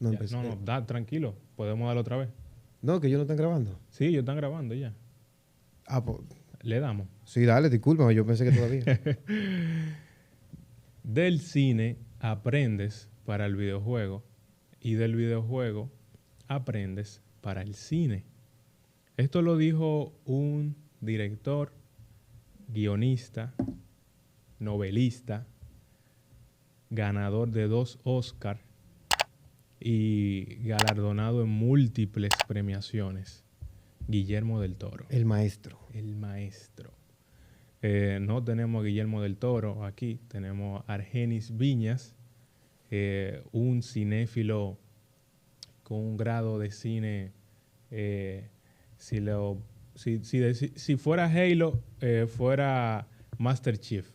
No, Ya, empecé. no, no, da, tranquilo. Podemos darlo otra vez. No, que ellos no están grabando. Sí, ellos están grabando ya. Ah, pues. Le damos. Sí, dale, discúlpame, yo pensé que todavía. Del cine aprendes para el videojuego y del videojuego aprendes para el cine. Esto lo dijo un director, guionista, novelista, ganador de dos Oscar y galardonado en múltiples premiaciones, Guillermo del Toro. El maestro. El maestro. Eh, no tenemos a Guillermo del Toro aquí, tenemos a Argenis Viñas, eh, un cinéfilo con un grado de cine. eh, si, lo, si, si si fuera Halo, fuera Master Chief.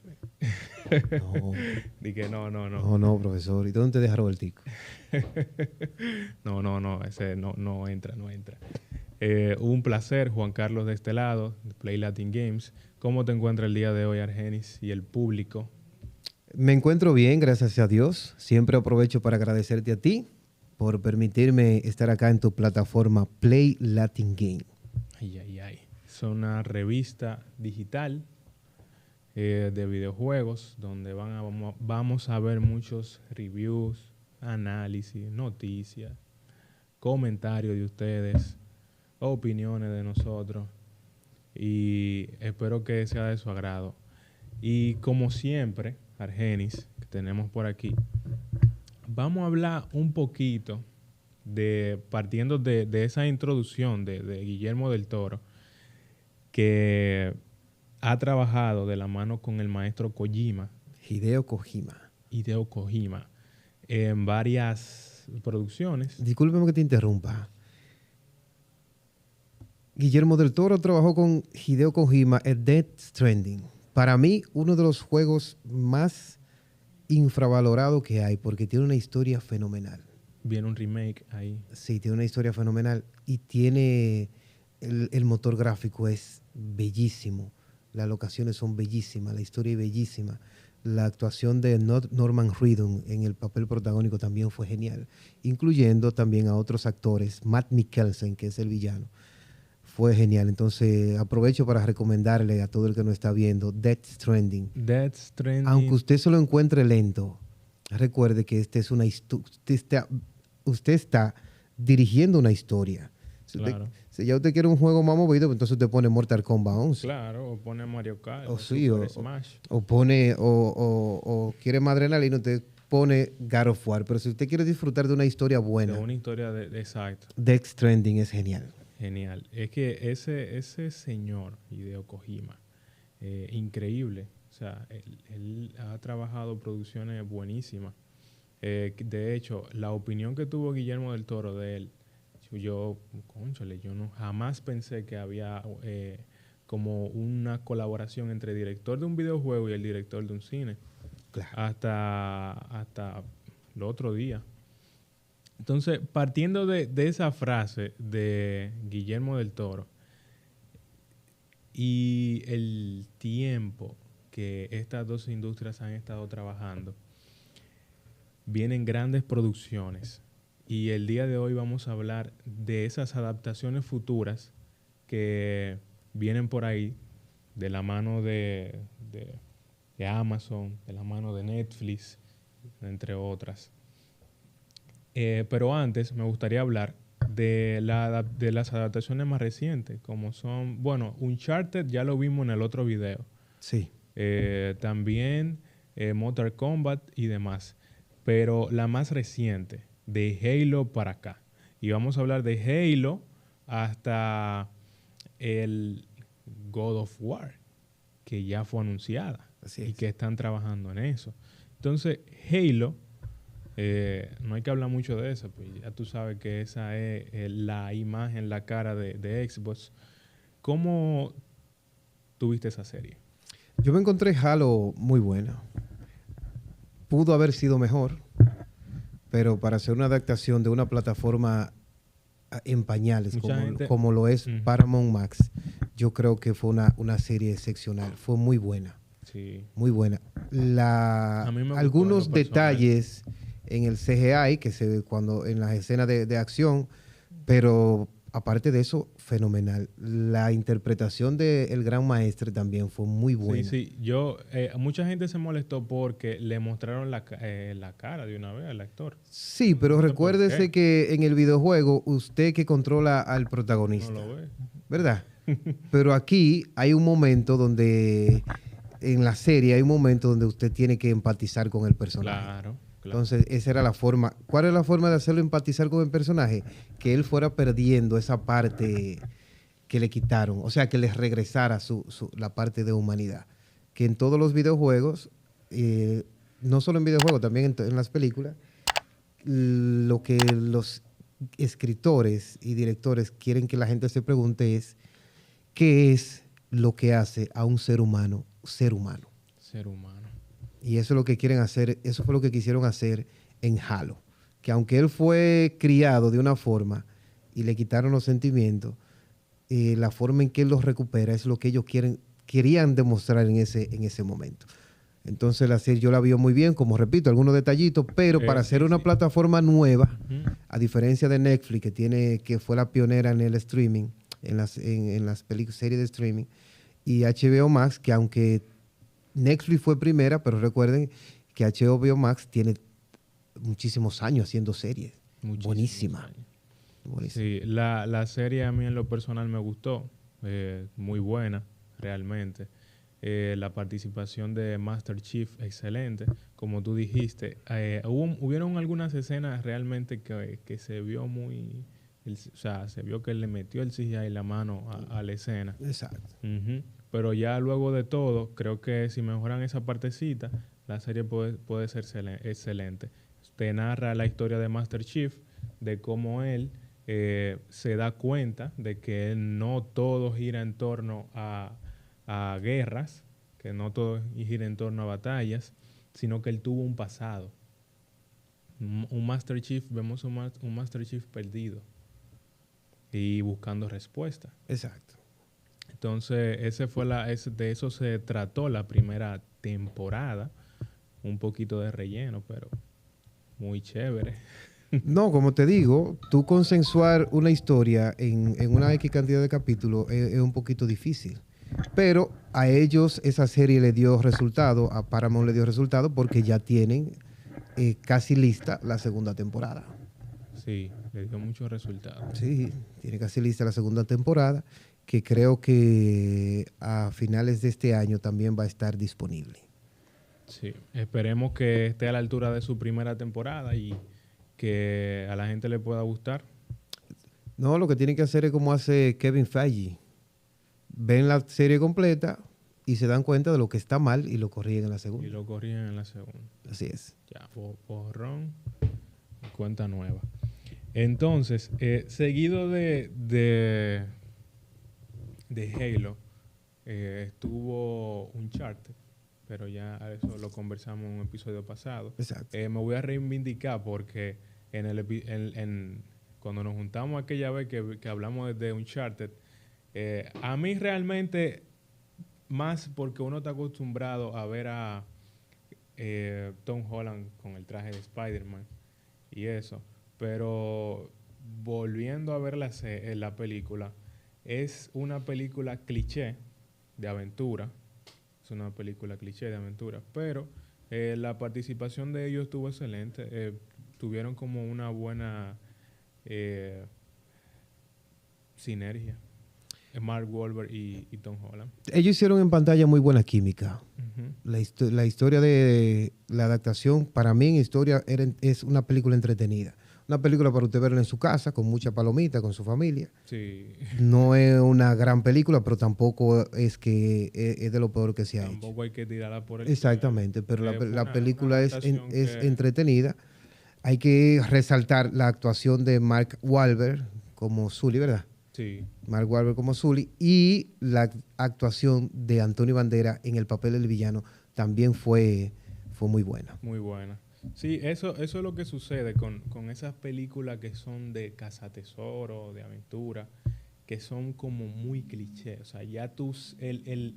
No, Dije, no, no, no. no, no, profesor. ¿Y dónde te deja Robertico? No, no, no, ese no, no entra, no entra. Eh, un placer, Juan Carlos de este lado, de Play Latin Games. ¿Cómo te encuentra el día de hoy, Argenis, y el público? Me encuentro bien, gracias a Dios. Siempre aprovecho para agradecerte a ti por permitirme estar acá en tu plataforma Play Latin Game. Ay, ay, ay. Es una revista digital eh, de videojuegos donde van a- vamos, vamos a ver muchos reviews, análisis, noticias, comentarios de ustedes, opiniones de nosotros y espero que sea de su agrado. Y como siempre, Argenis, que tenemos por aquí, vamos a hablar un poquito de, partiendo de, de esa introducción de, de Guillermo del Toro, que ha trabajado de la mano con el maestro Kojima, Hideo Kojima. Hideo Kojima, en varias producciones. Discúlpeme que te interrumpa. Guillermo del Toro trabajó con Hideo Kojima en Death Stranding. Para mí, uno de los juegos más infravalorados que hay, porque tiene una historia fenomenal. Viene un remake ahí. Sí, tiene una historia fenomenal y tiene el, el motor gráfico es bellísimo, las locaciones son bellísimas, la historia es bellísima, la actuación de Nor- Norman Reedus en el papel protagónico también fue genial, incluyendo también a otros actores, Matt Mikkelsen, que es el villano, fue genial. Entonces aprovecho para recomendarle a todo el que nos está viendo Death Stranding. Death Stranding. Aunque usted se lo encuentre lento, recuerde que este es una usted está, usted está dirigiendo una historia. Claro. Si ya usted quiere un juego más movido, pues entonces usted pone Mortal Kombat 11. Claro, o pone Mario Kart. O sí, o- Smash. O pone, o, o- o quiere más adrenalina, usted pone God of War. Pero si usted quiere disfrutar de una historia buena, De una historia de, de- exacto. Death Stranding es genial. Genial. Es que ese, ese señor, Hideo Kojima, eh, increíble. O sea, él, él ha trabajado producciones buenísimas. Eh, de hecho, la opinión que tuvo Guillermo del Toro de él, yo, conchale, yo no jamás pensé que había eh, como una colaboración entre el director de un videojuego y el director de un cine Claro. hasta, hasta el otro día. Entonces, partiendo de, de esa frase de Guillermo del Toro y el tiempo que estas dos industrias han estado trabajando, vienen grandes producciones. Y el día de hoy vamos a hablar de esas adaptaciones futuras que vienen por ahí de la mano de, de- de Amazon, de la mano de Netflix, entre otras. Eh, pero antes me gustaría hablar de, la, adap- de las adaptaciones más recientes, como son, bueno, Uncharted ya lo vimos en el otro video. Sí. Eh, también eh, Mortal Kombat y demás. Pero la más reciente, de Halo para acá. Y vamos a hablar de Halo hasta el God of War, que ya fue anunciada Así y que están trabajando en eso. Entonces, Halo, eh, no hay que hablar mucho de eso, pues ya tú sabes que esa es eh, la imagen, la cara de, de Xbox. ¿Cómo tuviste esa serie? Yo me encontré Halo muy buena. Pudo haber sido mejor, pero para hacer una adaptación de una plataforma ah, en pañales, como, como lo es. Paramount Max, yo creo que fue una, una serie excepcional. Fue muy buena, Sí. muy buena. La, algunos detalles en el CGI, que se ve cuando en las escenas de, de acción, pero aparte de eso, fenomenal. La interpretación del gran maestre también fue muy buena. Sí, sí. Yo, eh, mucha gente se molestó porque le mostraron la, eh, la cara de una vez al actor. Sí, pero recuérdese que en el videojuego, usted que controla al protagonista. No lo ve. ¿Verdad? pero aquí hay un momento donde, en la serie, hay un momento donde usted tiene que empatizar con el personaje. Claro. Entonces, esa era la forma. ¿Cuál es la forma de hacerlo empatizar con el personaje? Que él fuera perdiendo esa parte que le quitaron, o sea, que les regresara su, la parte de humanidad. Que en todos los videojuegos, eh, no solo en videojuegos, también en, las películas, lo que los escritores y directores quieren que la gente se pregunte es, ¿qué es lo que hace a un ser humano ser humano? Ser humano. Y eso es lo que quieren hacer, eso fue lo que quisieron hacer en Halo. Que aunque él fue criado de una forma y le quitaron los sentimientos, eh, la forma en que él los recupera es lo que ellos quieren, querían demostrar en ese, en ese momento. Entonces la serie yo la vio muy bien, como repito, algunos detallitos, pero para hacer una plataforma nueva, a diferencia de Netflix, que tiene, que fue la pionera en el streaming, en las, en, en las series de streaming, y HBO Max, que aunque Netflix fue primera, pero recuerden que HBO Max tiene muchísimos años haciendo series. Buenísima. Sí, la, serie a mí en lo personal me gustó. Eh, muy buena, realmente. Eh, la participación de Master Chief, excelente. Como tú dijiste, eh, hubo, hubieron algunas escenas realmente que, se vio muy... o sea, se vio que le metió el CGI la mano a, la escena. Exacto. Pero ya luego de todo, creo que si mejoran esa partecita, la serie puede, puede ser excelente. Te narra la historia de Master Chief, de cómo él eh, se da cuenta de que no todo gira en torno a, guerras, que no todo gira en torno a batallas, sino que él tuvo un pasado. Un Master Chief, vemos un, un Master Chief perdido y buscando respuesta. Exacto. Entonces, ese fue la, de eso se trató la primera temporada. Un poquito de relleno, pero muy chévere. No, como te digo, tú consensuar una historia en, una X cantidad de capítulos es, un poquito difícil. Pero a ellos esa serie le dio resultado, a Paramount le dio resultado porque ya tienen eh, casi lista la segunda temporada. Sí, le dio muchos resultados. Sí, tiene casi lista la segunda temporada que creo que a finales de este año también va a estar disponible. Sí, esperemos que esté a la altura de su primera temporada y que a la gente le pueda gustar. No, lo que tiene que hacer es como hace Kevin Feige. Ven la serie completa y se dan cuenta de lo que está mal y lo corrigen en la segunda. Y lo corrigen en la segunda. Así es. Ya, borrón, cuenta nueva. Entonces, eh, seguido de de Halo eh, estuvo un chart, pero ya eso lo conversamos en un episodio pasado. Exacto. Eh, me voy a reivindicar porque en el en, cuando nos juntamos aquella vez que, que hablamos de Uncharted, eh, a mí realmente, más porque uno está acostumbrado a ver a eh, Tom Holland con el traje de Spider-Man y eso, pero volviendo a ver la, la película, es una película cliché de aventura. Es una película cliché de aventura. Pero eh, la participación de ellos estuvo excelente. Eh, tuvieron como una buena eh, sinergia. Mark Wahlberg y, Tom Holland. Ellos hicieron en pantalla muy buena química. la, la, historia de la adaptación, para mí en historia, es una película entretenida. Una película para usted verla en su casa, con mucha palomita, con su familia. Sí. No es una gran película, pero tampoco es que es, de lo peor que se ha tampoco hecho. hay que tirarla por el Exactamente, pero la, película es, es entretenida. Hay que resaltar la actuación de Mark Wahlberg como Sully, ¿verdad? Sí. Mark Wahlberg como Sully y la actuación de Antonio Bandera en el papel del villano también fue, fue muy buena. Muy buena. Sí, eso, eso es lo que sucede con, esas películas que son de cazatesoro, de aventura, que son como muy clichés. O sea, ya tú, el,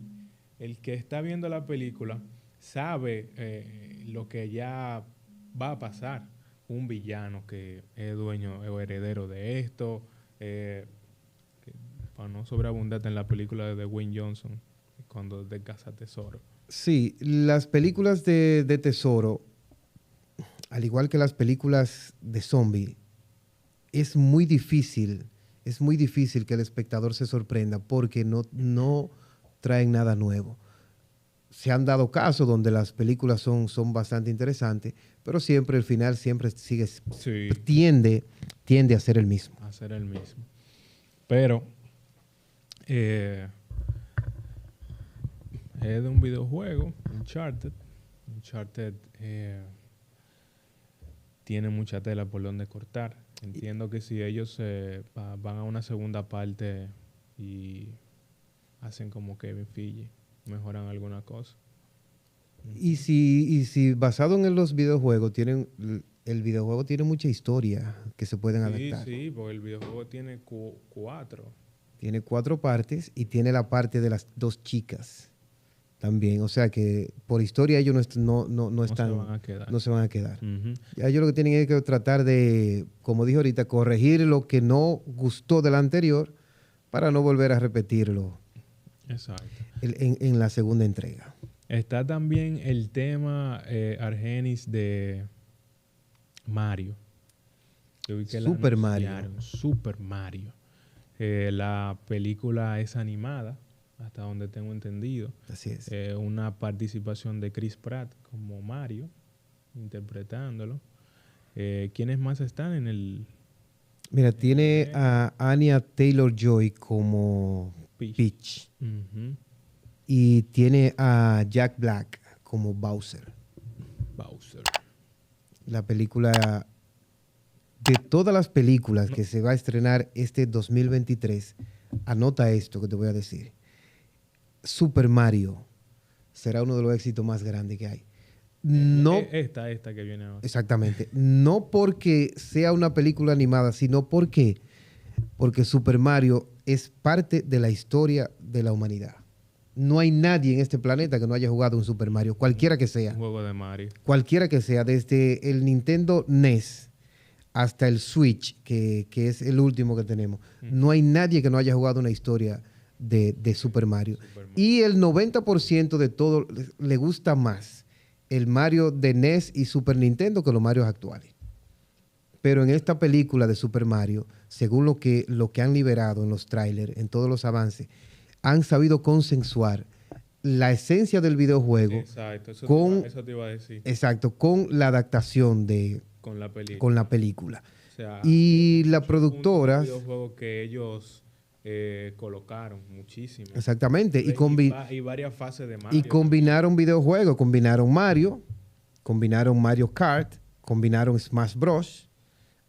que está viendo la película sabe eh, lo que ya va a pasar. un villano que es dueño o heredero de esto. Eh, para no sobreabundarte en la película de Dwayne Johnson, cuando de Casa Tesoro. Sí, las películas de, de tesoro, al igual que las películas de zombie, es muy difícil, es muy difícil que el espectador se sorprenda porque no, no traen nada nuevo. Se han dado casos donde las películas son, son bastante interesantes, pero siempre el final siempre sigue, Sí. tiende, tiende a ser el mismo. hacer el mismo. Pero eh, es de un videojuego, Uncharted. Uncharted eh, tiene mucha tela por donde cortar. Entiendo que si ellos eh, va- van a una segunda parte y hacen como Kevin Feige, mejoran alguna cosa. Y si, y si basado en los videojuegos, tienen, el videojuego tiene mucha historia que se pueden Sí, adaptar. sí, porque el videojuego tiene cu- cuatro. Tiene cuatro partes y tiene la parte de las dos chicas también. O sea que por historia ellos no, est- no, no, no se están, van a quedar. no se van a quedar. Ujú. Ya ellos lo que tienen es que tratar de, como dije ahorita, corregir lo que no gustó del anterior para no volver a repetirlo Exacto. en, en- la segunda entrega. Está también el tema eh, Argenis de Mario. Super Mario. Super Mario. Eh, la película es animada, hasta donde tengo entendido. Así es. Eh, una participación de Chris Pratt como Mario, interpretándolo. Eh, ¿Quiénes más están en el Mira, tiene a Anya Taylor Joy como? Peach y tiene a Jack Black como Bowser. Bowser. la película de todas las películas que se va a estrenar este 2023, anota esto que te voy a decir. Super Mario será uno de los éxitos más grandes que hay. No, Eh, Esta, esta que viene ahora. exactamente, no porque sea una película animada, sino porque porque Super Mario es parte de la historia de la humanidad. No hay nadie en este planeta que no haya jugado un Super Mario, cualquiera que sea Un juego de Mario. cualquiera que sea, desde el Nintendo NES hasta el Switch, que, que es el último que tenemos, no hay nadie que no haya jugado una historia de, de Super Mario. Super Mario. Y el 90% de todo le- gusta más el Mario de NES y Super Nintendo que los Marios actuales. Pero en esta película de Super Mario, según lo que, lo que han liberado en los trailers, en todos los avances, han sabido consensuar la esencia del videojuego, Exacto, eso, con- te iba, eso te iba a decir. exacto, con la adaptación de, Con la película. con la película. O sea, Y la un- productora, Un videojuego que ellos eh, colocaron muchísimo. exactamente, y, varias fases de Mario. y combinaron videojuegos, combinaron Mario, combinaron Mario Kart, combinaron Smash Bros.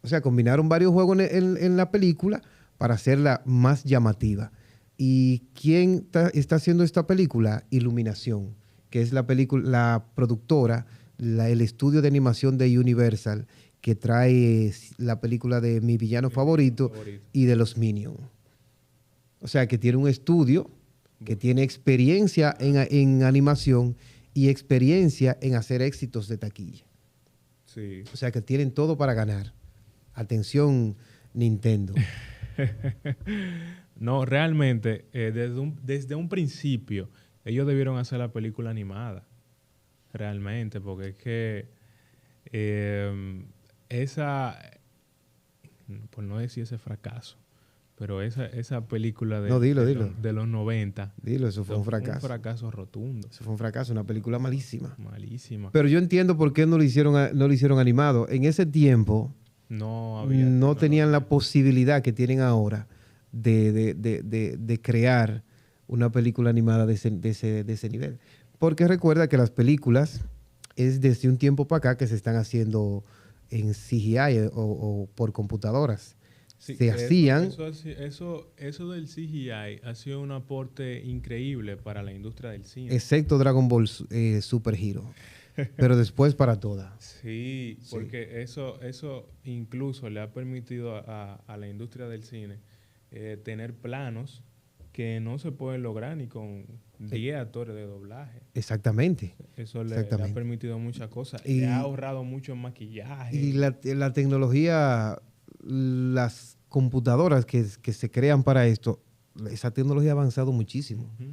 O sea, combinaron varios juegos en, en- en la película para hacerla más llamativa. ¿Y quién está haciendo esta película? Iluminación, que es la película, la productora, la- el estudio de animación de Universal que trae la película de mi villano favorito favorito. y de los Minions. O sea, que tiene un estudio, que tiene experiencia en, en animación y experiencia en hacer éxitos de taquilla. Sí. O sea, que tienen todo para ganar. Atención, Nintendo. No, realmente, eh, desde, un, desde un principio, ellos debieron hacer la película animada. Realmente, porque es que eh, esa, por no decir ese fracaso, pero esa, esa película de, No, dilo, de, dilo. Los, de los 90 Dilo, eso fue un fracaso. Un fracaso rotundo. Eso fue un fracaso, una película malísima. Malísima. Pero yo entiendo por qué no lo hicieron, no lo hicieron animado. En ese tiempo no había no tenían la posibilidad que tienen ahora de, de- de- de- de crear una película animada de ese, de ese- de ese nivel. Porque recuerda que las películas es desde un tiempo para acá que se están haciendo en CGI o, o por computadoras. Sí, se hacían, Eso, eso, eso del CGI ha sido un aporte increíble para la industria del cine. excepto Dragon Ball eh, Super Hero. Pero después para todas. Sí, Sí. porque eso, eso incluso le ha permitido a, a la industria del cine eh, tener planos que no se puede lograr ni con 10 actores de doblaje. Exactamente. Eso le, le ha Exactamente. permitido muchas cosas. Y- le ha ahorrado mucho en maquillaje. Y la, la tecnología, las computadoras que, que se crean para esto, esa tecnología ha avanzado muchísimo. Ujú.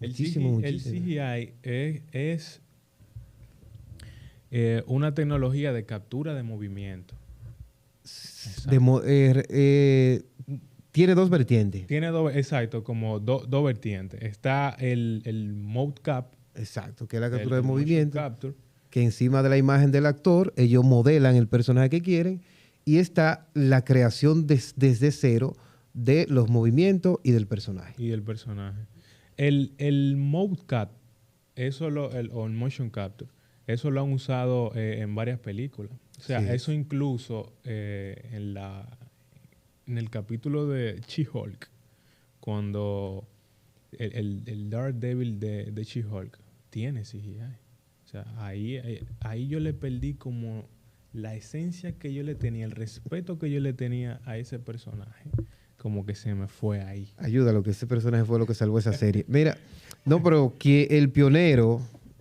El, Muchísimo, CGI, el muchísimo. CGI es, es, eh, una tecnología de captura de movimiento. De eh, eh, tiene dos vertientes. Tiene dos, exacto, como do- dos vertientes. Está el, el mode cap. Exacto, que es la el- captura el de movimiento, capture, que encima de la imagen del actor, ellos modelan el personaje que quieren, y está la creación des- desde cero de los movimientos y del personaje. y el personaje. El, el mode cap, eso lo, el, o el motion capture, eso lo han usado eh, en varias películas. O sea, Sí. eso incluso eh, en, la, en el capítulo de She-Hulk, cuando el, el, el Daredevil de, de She-Hulk tiene CGI. O sea, ahí, ahí, ahí yo le perdí como la esencia que yo le tenía, el respeto que yo le tenía a ese personaje, como que se me fue ahí. Ayúdalo, que ese personaje fue lo que salvó esa serie. Mira, no, pero que el pionero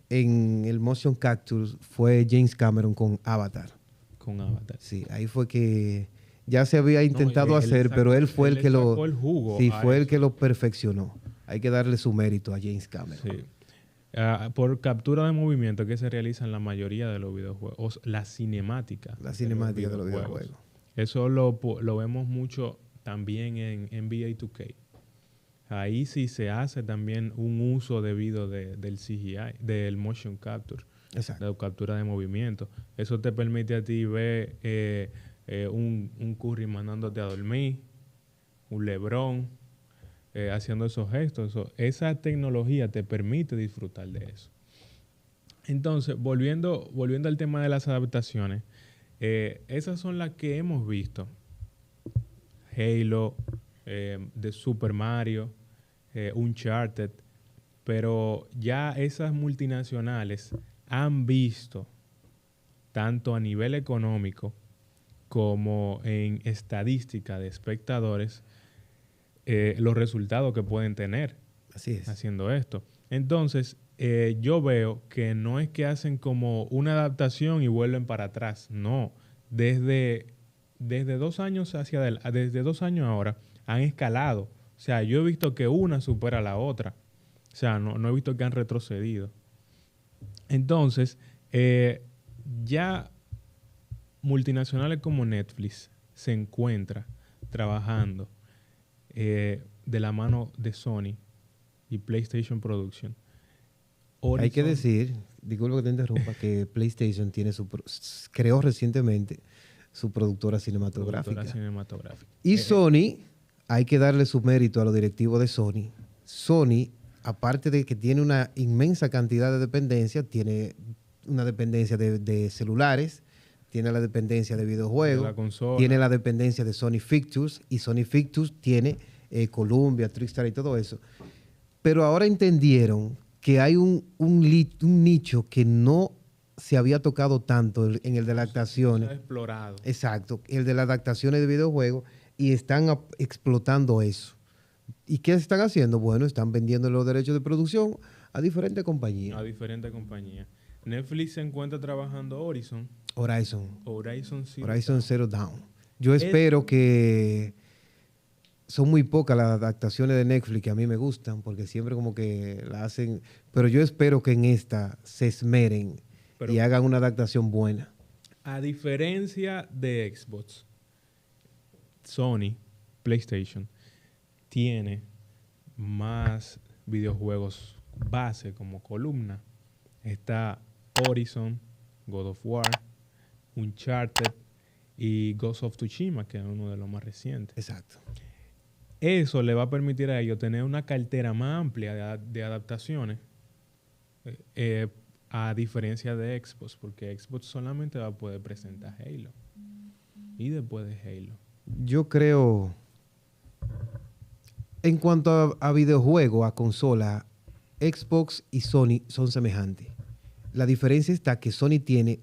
en el motion capture fue James Cameron con Avatar. con Avatar. Sí, ahí fue que ya se había intentado No, él- él hacer, sacó- pero él fue el que lo el jugo sí, fue el que lo perfeccionó. Hay que darle su mérito a James Cameron. Sí. Ah, por captura de movimiento que se realiza en la mayoría de los videojuegos, la cinemática. La cinemática de los videojuegos. Eso lo, lo vemos mucho también en NBA 2K. Ahí sí se hace también un uso debido de- del CGI, del motion capture, Exacto. de captura de movimiento. Eso te permite a ti ver eh, eh, un, un Curry mandándote a dormir, un Lebron eh, haciendo esos gestos. Esa tecnología te permite disfrutar de eso. Entonces, volviendo, volviendo al tema de las adaptaciones, eh, esas son las que hemos visto. Halo, eh, de Super Mario, eh, Uncharted, pero ya esas multinacionales han visto, tanto a nivel económico como en estadística de espectadores, eh, los resultados que pueden tener Así es. haciendo esto. Entonces, eh, yo veo que no es que hacen como una adaptación y vuelven para atrás. No. Desde, desde dos años hacia adel- desde dos años ahora, han escalado. O sea, yo he visto que una supera a la otra. O sea, no, no he visto que han retrocedido. Entonces, eh, ya multinacionales como Netflix se encuentra trabajando eh, de la mano de Sony y PlayStation Production. Hay que decir, disculpa que te interrumpa, que PlayStation tiene su creó recientemente su productora cinematográfica. productora cinematográfica. Y Eh, Sony, hay que darle su mérito a los directivos de Sony. Sony, aparte de que tiene una inmensa cantidad de dependencia, tiene una dependencia de, de celulares, tiene la dependencia de videojuegos, de tiene la dependencia de Sony Pictures y Sony Pictures tiene eh, Columbia, Trickstar y todo eso. Pero ahora entendieron que hay un, un, li- un nicho que no se había tocado tanto en el de las se ha adaptaciones. explorado. Exacto, el de las adaptaciones de videojuegos y están explotando eso. ¿Y qué están haciendo? Bueno, están vendiendo los derechos de producción a diferentes compañías. a diferentes compañías. Netflix se encuentra trabajando Horizon, Horizon, Horizon Zero Horizon. Zero Dawn. Yo espero que son muy pocas las adaptaciones de Netflix que a mí me gustan, porque siempre como que la hacen, pero yo espero que en esta se esmeren Pero- y hagan una adaptación buena. A diferencia de Xbox, Sony, PlayStation, tiene más videojuegos base como columna. Está Horizon, God of War, Uncharted y Ghost of Tsushima, que es uno de los más recientes. Exacto. Eso le va a permitir a ellos tener una cartera más amplia de, adaptaciones, eh, eh, a diferencia de Xbox, porque Xbox solamente va a poder presentar Halo. Y después de Halo. Yo creo, en cuanto a, a videojuego, a consola, Xbox y Sony son semejantes. La diferencia está que Sony tiene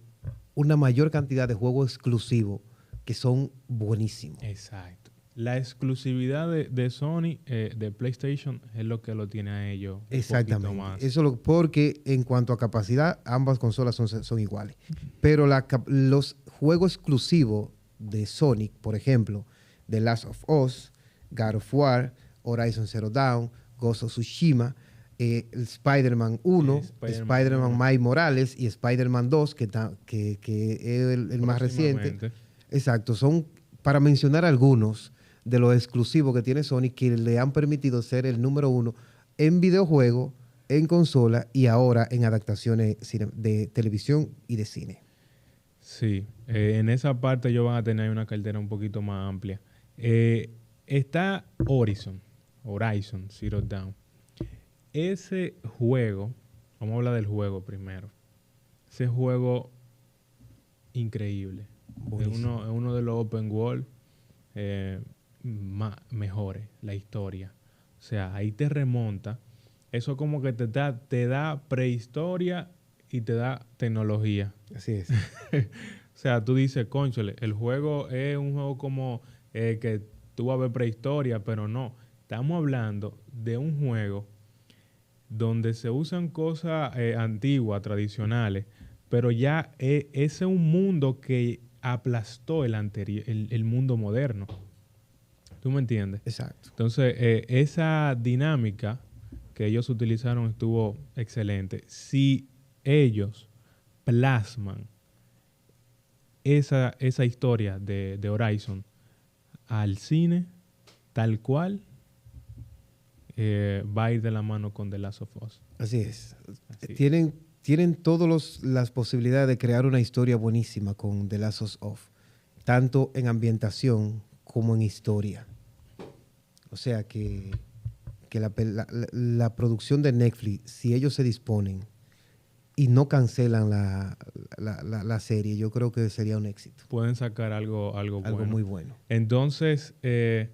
una mayor cantidad de juegos exclusivos que son buenísimos. Exacto. la exclusividad de, de Sony, eh, de PlayStation, es lo que lo tiene a ellos. un poquito Exactamente. más. Eso lo, porque en cuanto a capacidad, ambas consolas son, son iguales. Pero la los juegos exclusivos de Sonic, por ejemplo, The Last of Us, God of War, Horizon Zero Dawn, Ghost of Tsushima, eh, Spider-Man 1, Sí, Spider-Man Spider-Man 1. Miles Morales y Spider-man 2, que, ta- que, que es el, el más reciente. Exacto, son para mencionar algunos de los exclusivos que tiene Sony que le han permitido ser el número uno en videojuegos, en consola y ahora en adaptaciones de televisión y de cine. Sí, eh, en esa parte ellos van a tener una cartera un poquito más amplia. Eh, está Horizon, Horizon Zero Dawn. Ese juego, vamos a hablar del juego primero. Ese juego increíble. Es uno, es uno de los open world eh, ma- mejores, la historia. O sea, ahí te remonta. Eso como que te da, te da prehistoria y te da tecnología. Así es. O sea, tú dices, conchole, el juego es un juego como eh, que tú vas a ver prehistoria, pero no. Estamos hablando de un juego donde se usan cosas eh, antiguas, tradicionales, pero ya eh, ese es un mundo que aplastó el, anteri- el, el mundo moderno. ¿Tú me entiendes? Exacto. Entonces, eh, esa dinámica que ellos utilizaron estuvo excelente. Si ellos plasman esa, esa historia de, de Horizon al cine, tal cual, eh, va a ir de la mano con The Last of Us. Así es. Así. Tienen, tienen todas las posibilidades de crear una historia buenísima con The Last of Us, tanto en ambientación como en historia. O sea que, que la, la- producción de Netflix, si ellos se disponen y no cancelan la, la- la- serie, yo creo que sería un éxito. Pueden sacar algo, algo, Algo bueno. muy bueno. Entonces, eh,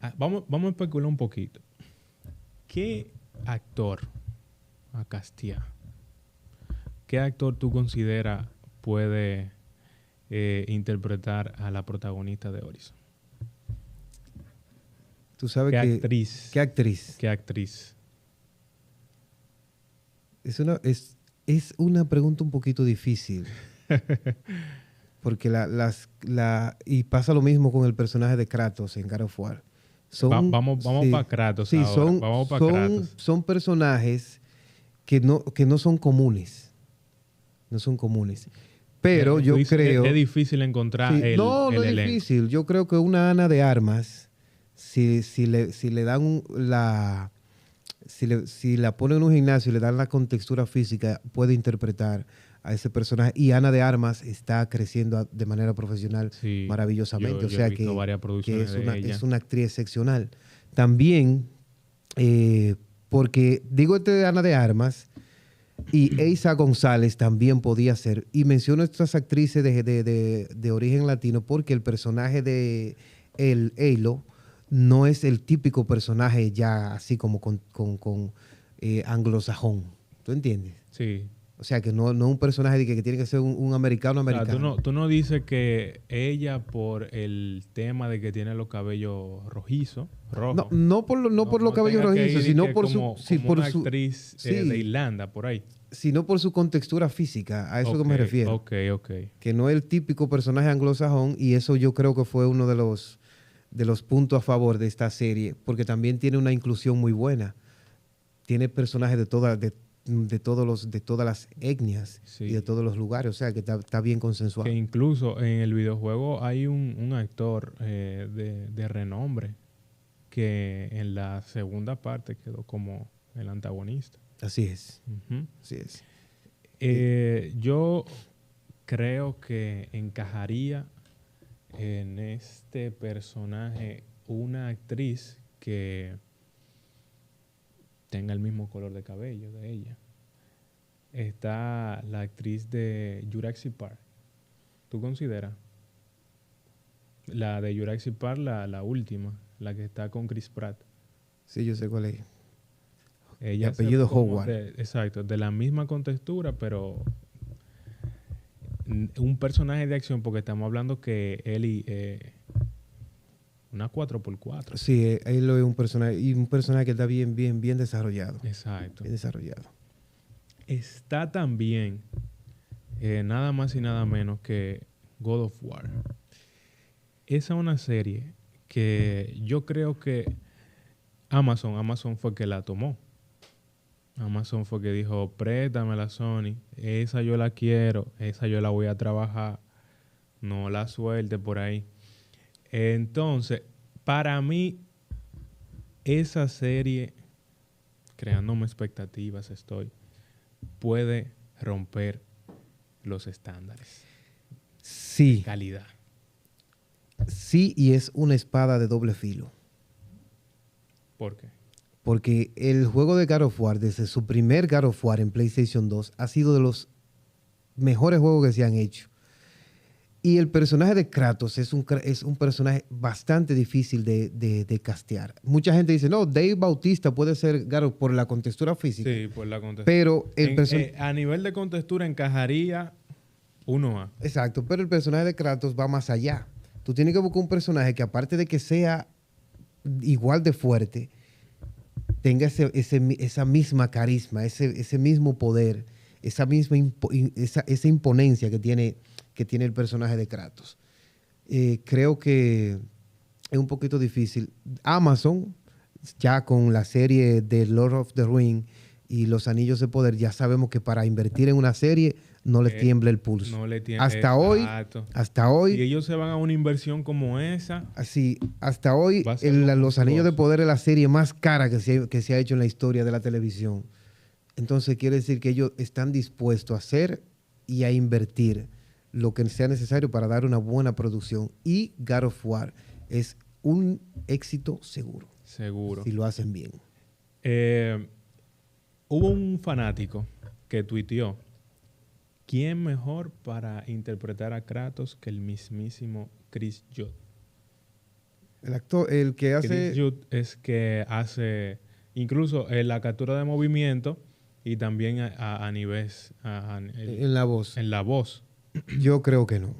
ah, vamos, vamos a especular un poquito. ¿Qué actor a castear? ¿Qué actor tú consideras puede eh, interpretar a la protagonista de Horizon? Tú sabes ¿Qué que... actriz? ¿Qué actriz? ¿Qué actriz? Es una, es, es una pregunta un poquito difícil. Porque la, las, la, y pasa lo mismo con el personaje de Kratos en God of War. Son, Va- vamos vamos sí, para Kratos sí, ahora. son, vamos para son, Kratos. son personajes que no, que no son comunes. No son comunes. Pero Eh, yo creo... Es, es difícil encontrar Sí, el, no, no el es elenco. difícil. Yo creo que una Ana de Armas, si, si, le, si le dan un- la... Si, le- si la ponen en un gimnasio y le dan la contextura física, puede interpretar a ese personaje. Y Ana de Armas está creciendo de manera profesional Sí, maravillosamente. yo- o yo sea que, es, una, es una actriz excepcional. También, eh, porque digo este de Ana de Armas y Eisa González también podía ser. Y menciono estas actrices de, de- de- de origen latino porque el personaje de el Halo no es el típico personaje ya así como con, con- con, eh, anglosajón. ¿Tú entiendes? Sí. O sea, que no, no un personaje de que, que tiene que ser un, un americano O sea, americano. tú, no, tú no dices que ella, por el tema de que tiene los cabellos rojizos, rojos. No, no por, lo- no por los cabellos rojizos, sino por como- su, sí, como por una su, actriz eh, de Irlanda, por ahí. sino por su contextura física. A eso que me refiero. Ok, ok. Que no es el típico personaje anglosajón y eso yo creo que fue uno de los, de los puntos a favor de esta serie, porque también tiene una inclusión muy buena. Tiene personajes de, toda, de, de, todos los, de todas las etnias Sí. y de todos los lugares, o sea que está, está bien consensuado. Que incluso en el videojuego hay un, un actor eh, de, de renombre que en la segunda parte quedó como el antagonista. Así es, así es. Eh, yo creo que encajaría en este personaje una actriz que tenga el mismo color de cabello de ella. Está la actriz de Jurassic Park. ¿Tú consideras? La de Jurassic Park, la, la última, la que está con Chris Pratt. Sí, yo sé cuál es. Ella se apellido Howard. de- exacto, de la misma contextura, pero un personaje de acción, porque estamos hablando que Ellie, eh, una 4x4. Sí, eh, él es un personaje, y un personaje que está bien, bien, bien desarrollado. Exacto. Bien desarrollado. Está también eh, nada más y nada menos que God of War. Esa es una serie que yo creo que Amazon, Amazon fue que la tomó. Amazon fue que dijo, préstame la Sony, esa yo la quiero, esa yo la voy a trabajar, no la suelte por ahí. Entonces, para mí, esa serie, creándome expectativas estoy, puede romper los estándares. Sí. Calidad. Sí, y es una espada de doble filo. ¿Por qué? Porque el juego de God of War, desde su primer God of War en PlayStation 2, ha sido de los mejores juegos que se han hecho. Y el personaje de Kratos es un, es un personaje bastante difícil de, de, castear. Mucha gente dice, no, Dave Bautista puede ser God por la contextura física. Sí, por la contextura. Pero el eh, a nivel de contextura encajaría uno A. Exacto, pero el personaje de Kratos va más allá. Tú tienes que buscar un personaje que aparte de que sea igual de fuerte, tenga ese, esa misma carisma, ese, ese mismo poder, esa misma esa, esa, imponencia que tiene, que tiene el personaje de Kratos. Eh, creo que es un poquito difícil. Amazon, ya con la serie de Lord of the Ring y los Anillos de Poder, ya sabemos que para invertir en una serie no le eh, tiembla el pulso. No le hasta hoy, hasta hoy. Y ellos se van a una inversión como esa. Así, hasta hoy, Los Anillos de Poder es la serie más cara que se, que se ha hecho en la historia de la televisión. Entonces quiere decir que ellos están dispuestos a hacer y a invertir lo que sea necesario para dar una buena producción. Y God of War es un éxito seguro. Seguro. Si lo hacen bien. Eh, hubo un fanático que tuiteó ¿Quién mejor para interpretar a Kratos que el mismísimo Chris Judd? El actor, el que hace... Chris Judd es que hace incluso en la captura de movimiento y también a, nivel... en la voz. En la voz. Yo creo que no.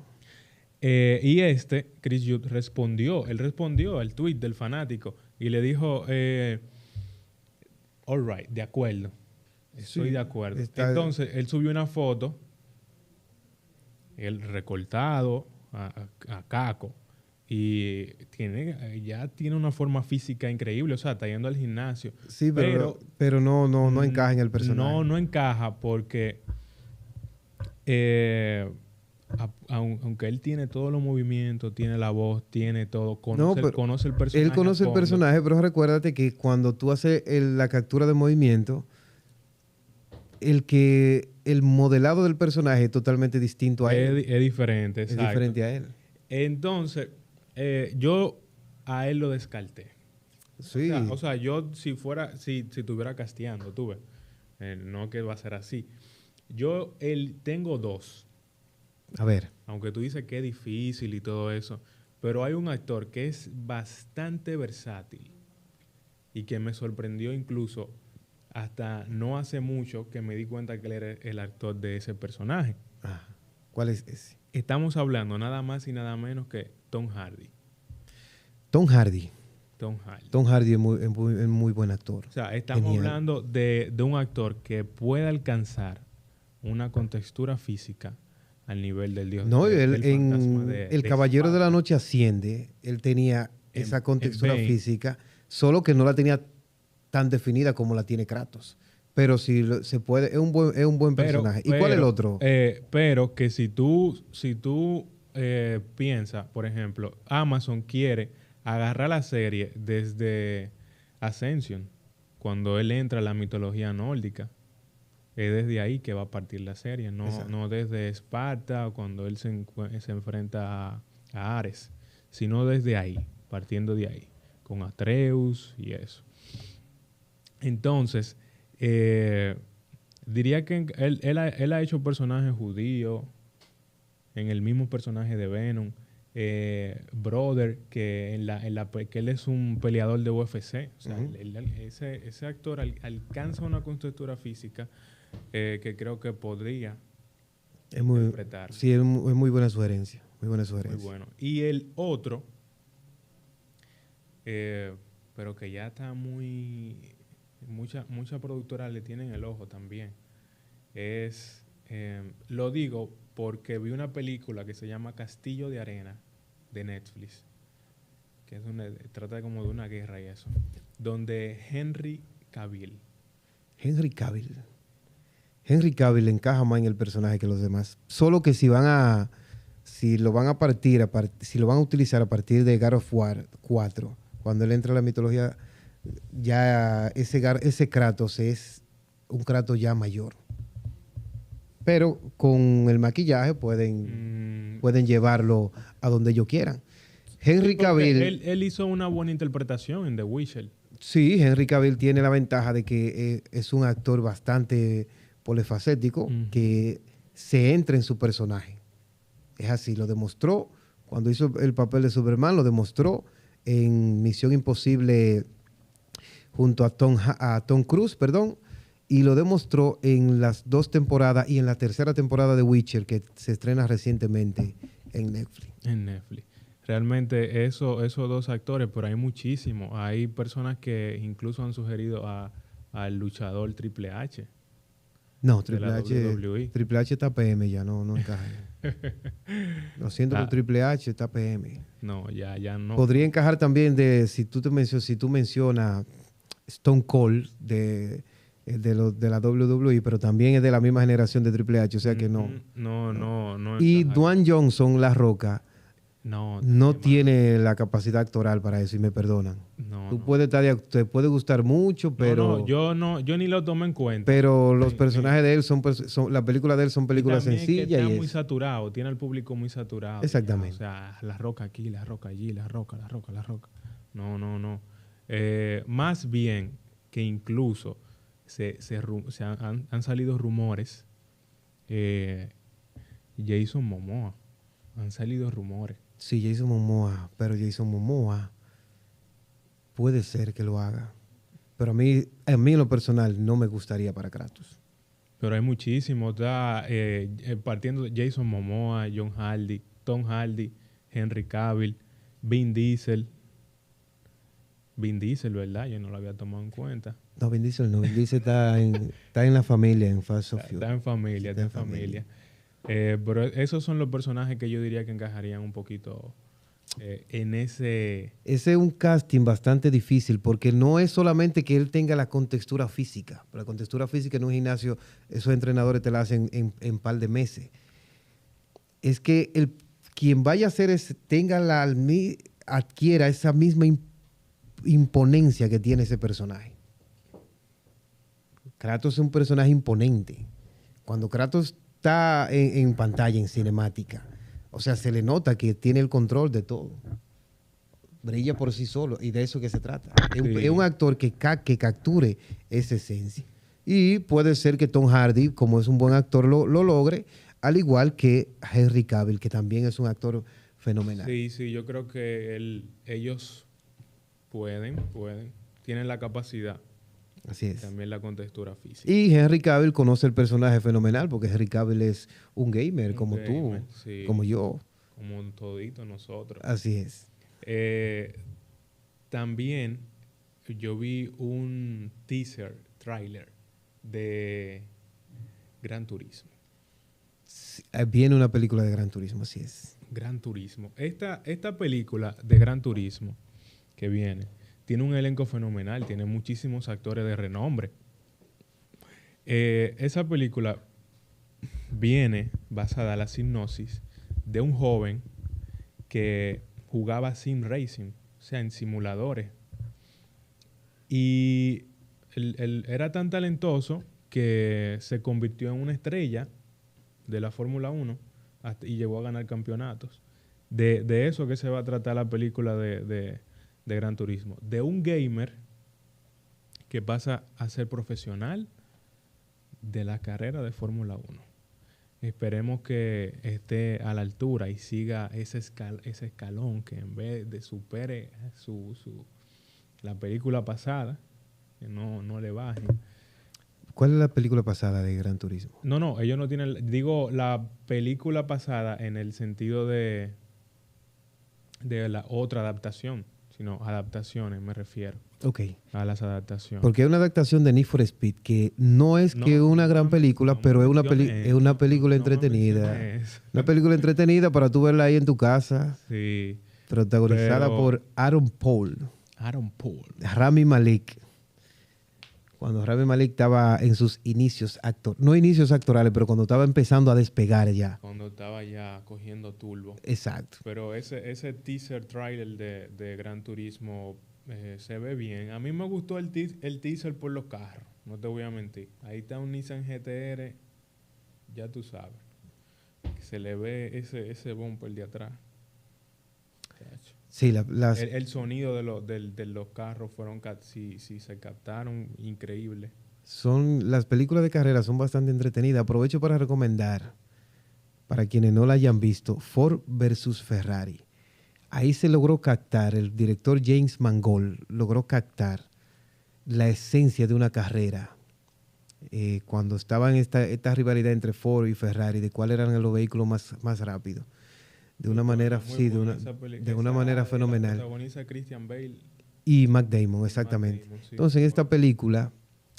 Eh, y este, Chris Judd, respondió. Él respondió al tweet del fanático y le dijo, eh, all right, de acuerdo. Estoy de acuerdo. Entonces, él subió una foto el recortado a, Caco. Y tiene, ya tiene una forma física increíble, o sea, está yendo al gimnasio. Sí, pero, pero, no, no, no encaja en el personaje. No, no encaja porque eh, aunque él tiene todos los movimientos, tiene la voz, tiene todo, conoce, conoce el personaje. Él conoce el personaje, pero recuérdate que cuando tú haces la captura de movimiento, el que el modelado del personaje es totalmente distinto a él. Es diferente, Es diferente a él. Entonces, eh, yo a él lo descarté. Sí. O sea, yo si fuera, si, si estuviera casteando, tuve. Eh, no que va a ser así. Yo él, tengo dos. A ver. Aunque tú dices que es difícil y todo eso. Pero hay un actor que es bastante versátil y que me sorprendió incluso hasta no hace mucho que me di cuenta que él era el actor de ese personaje. Ah, ¿Cuál es ese? Estamos hablando nada más y nada menos que Tom Hardy. Tom Hardy. Tom Hardy. Tom Hardy es muy, muy, buen actor. O sea, estamos hablando de, un actor que puede alcanzar una contextura física al nivel del dios. No, él, en El Caballero de la Noche Asciende, él tenía esa contextura física, solo que no la tenía tan definida como la tiene Kratos. Pero si se puede, es un buen, es un buen personaje. ¿Y cuál es el otro? Eh, pero que si tú, si tú eh, piensas, por ejemplo, Amazon quiere agarrar la serie desde Ascension, cuando él entra a la mitología nórdica. Es desde ahí que va a partir la serie, no, no desde Esparta o cuando él se, se enfrenta a, a Ares, sino desde ahí, partiendo de ahí, con Atreus y eso. Entonces, eh, diría que él, ha, hecho personajes judíos en el mismo personaje de Venom. Eh, Brother, que, en la, en la, que él es un peleador de UFC. O sea, ese, actor alcanza una constructura física eh, que creo que podría es muy, interpretar. Sí, es muy, buena sugerencia. Muy buena sugerencia. Muy bueno. Y el otro eh, pero que ya está muy... Muchas mucha productoras le tienen el ojo también. Es... eh, lo digo porque vi una película que se llama Castillo de Arena de Netflix, que es una, trata como de una guerra y eso, donde Henry Cavill, Henry Cavill. Henry Cavill encaja más en el personaje que los demás. Solo que si van a. Si lo van a partir, a part- si lo van a utilizar a partir de God of War 4, cuando él entra a la mitología, ya ese, ese Kratos es un Kratos ya mayor. Pero con el maquillaje pueden, mm, pueden llevarlo a donde ellos quieran. Henry porque Cavill. Él, él hizo una buena interpretación en The Witcher. Sí, Henry Cavill tiene la ventaja de que eh, es un actor bastante polifacético, que se entra en su personaje. Es así, lo demostró cuando hizo el papel de Superman, lo demostró en Misión Imposible junto a Tom, a Tom Cruise, perdón, y lo demostró en las dos temporadas y en la tercera temporada de Witcher que se estrena recientemente en Netflix. En Netflix. Realmente eso, esos dos actores, pero hay muchísimos. Hay personas que incluso han sugerido a- al luchador Triple H. No, Triple H. Triple H está PM ya, no, no encaja. Lo siento Ah. Triple H, está PM. No, ya, ya no. Podría encajar también de, si tú te mencionas, si tú mencionas Stone Cold de, eh, de, los- de la WWE, pero también es de la misma generación de Triple H, o sea que no. No, no, no. Y. Dwayne Johnson, La Roca, no, no tiene la capacidad actoral para eso y me perdonan. No, Tú no. puedes estar, de- te puede gustar mucho, pero, no, yo no, yo ni lo tomé en cuenta. pero los Sí, personajes de él son, las películas de él son Y películas es que sencillas está y muy es- saturado, tiene al público muy saturado. ya, Exactamente. o sea, la roca aquí, la roca allí, la roca, la roca, la roca. No, no, no. Eh, más bien que incluso se, se han, han- han salido rumores. eh, Jason Momoa. Han salido rumores. Sí, Jason Momoa, pero Jason Momoa puede ser que lo haga. Pero a mí, a mí en lo personal no me gustaría para Kratos. Pero hay muchísimos. Está, eh, eh, partiendo de Jason Momoa, John Hardy, Tom Hardy, Henry Cavill, Vin Diesel. Vin Diesel, ¿verdad? Yo no lo había tomado en cuenta. No, Vin Diesel no. Vin Diesel está en, está en la familia, en Fast and Está, está en familia, está en familia. Eh, pero esos son los personajes que yo diría que encajarían un poquito eh, en ese... Ese es un casting bastante difícil porque no es solamente que él tenga la contextura física. La contextura física en un gimnasio, esos entrenadores te la hacen en un par de meses. Es que el, quien vaya a hacer es, tenga la, adquiera esa misma im- imponencia que tiene ese personaje. Kratos es un personaje imponente. Cuando Kratos está en, en pantalla, en cinemática, o sea, se le nota que tiene el control de todo. Brilla por sí solo y de eso que se trata. Es, un, Sí. es un actor que, ca- que capture esa esencia. Y puede ser que Tom Hardy, como es un buen actor, lo, lo logre, al igual que Henry Cavill, que también es un actor fenomenal. Sí, sí, yo creo que ellos pueden, pueden, tienen la capacidad, Así es. también la contextura física. Y Henry Cavill conoce el personaje fenomenal porque Henry Cavill es un gamer Un como gamer, tú, sí. como yo. Como todito nosotros. Así es. Eh, también yo vi un teaser, trailer de Gran Turismo. Sí, eh, Viene una película de Gran Turismo, así es. Gran Turismo. Esta, esta película de Gran Turismo que viene tiene un elenco fenomenal, tiene muchísimos actores de renombre. Eh, esa película viene basada en la hipnosis de un joven que jugaba sim racing, o sea, en simuladores. Y él, él era tan talentoso que se convirtió en una estrella de la Fórmula 1 hasta- y llegó a ganar campeonatos. De, de eso que se va a tratar la película de, de- de Gran Turismo. De un gamer que pasa a ser profesional de la carrera de Fórmula 1. Esperemos que esté a la altura y siga ese, escal- ese escalón que en vez de supere su, su- la película pasada, que no, no le bajen. ¿Cuál es la película pasada de Gran Turismo? No, no, ellos no tienen, digo, la película pasada en el sentido de, de la otra adaptación. Sino adaptaciones, me refiero. Ok. A las adaptaciones. Porque hay una adaptación de Need for Speed que no es que una gran película, pero es una, es una película entretenida. Una película entretenida para tú verla ahí en tu casa. Sí. Protagonizada por Aaron Paul. Aaron Paul. Rami Malik cuando Rami Malik estaba en sus inicios actor, no inicios actorales, pero cuando estaba empezando a despegar ya. Cuando estaba ya cogiendo turbo. Exacto. Pero ese, ese teaser trailer de, de Gran Turismo eh, se ve bien. A mí me gustó el, el teaser por los carros, no te voy a mentir. Ahí está un Nissan GTR, ya tú sabes. Se le ve ese, ese bumper de atrás. Sí, las... el, sonido de, los de, los carros fueron, si, si se captaron, increíble. Son, las películas de carrera son bastante entretenidas. Aprovecho para recomendar, para quienes no la hayan visto, Ford versus Ferrari. Ahí se logró captar, el director James Mangold logró captar la esencia de una carrera. Eh, cuando estaba en esta, esta rivalidad entre Ford y Ferrari, de cuáles eran los vehículos más, más rápidos de una manera, sí, de una, de una manera fenomenal. Christian Bale. Y Matt Damon, exactamente. Entonces, en esta película,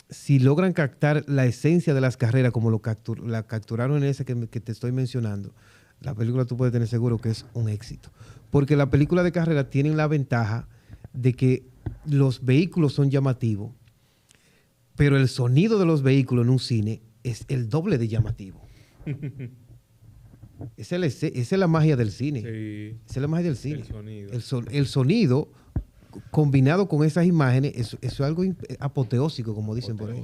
si logran captar la esencia de las carreras como lo la capturaron en ese que, te estoy mencionando, la película tú puedes tener seguro que es un éxito. Porque la película de carrera tienen la ventaja de que los vehículos son llamativos, pero el sonido de los vehículos en un cine es el doble de llamativo. Esa es, la, magia del cine. Esa es la magia del cine. El sonido. El, sonido combinado con esas imágenes, eso, es algo apoteósico, como dicen por ahí.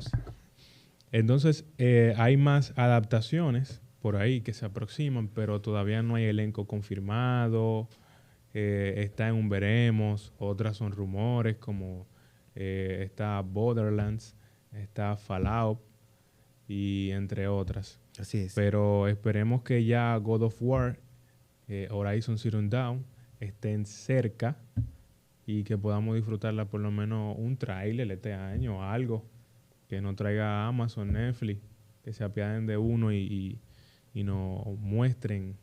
Entonces, eh, hay más adaptaciones por ahí que se aproximan, pero todavía no hay elenco confirmado. Eh, está en un veremos, otras son rumores, como eh, está Borderlands, está Fallout y entre otras. Así es. Pero esperemos que ya God of War, eh, Horizon Zero Dawn, estén cerca y que podamos disfrutarla por lo menos un trailer este año o algo que no traiga Amazon, Netflix, que se apiaden de uno y, y, nos muestren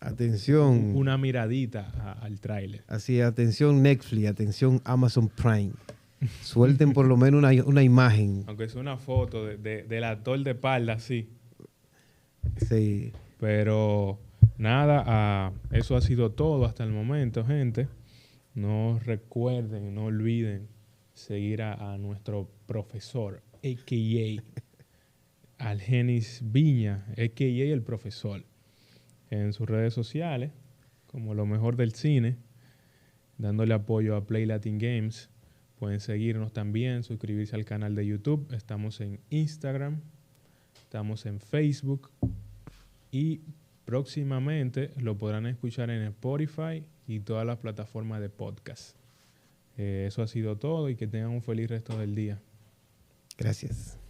atención una miradita al tráiler. Así, atención Netflix, atención Amazon Prime. Suelten por lo menos una, una imagen. Aunque sea una foto de, del actor de espalda, sí. Sí. Pero nada, ah, eso ha sido todo hasta el momento, gente. No recuerden, no olviden seguir a, nuestro profesor, a.k.a. Algenis Viña, a.k.a. el profesor, en sus redes sociales, como lo mejor del cine, dándole apoyo a Play Latin Games. Pueden seguirnos también, suscribirse al canal de YouTube. Estamos en Instagram, estamos en Facebook y próximamente lo podrán escuchar en Spotify y todas las plataformas de podcast. Eh, eso ha sido todo y que tengan un feliz resto del día. Gracias.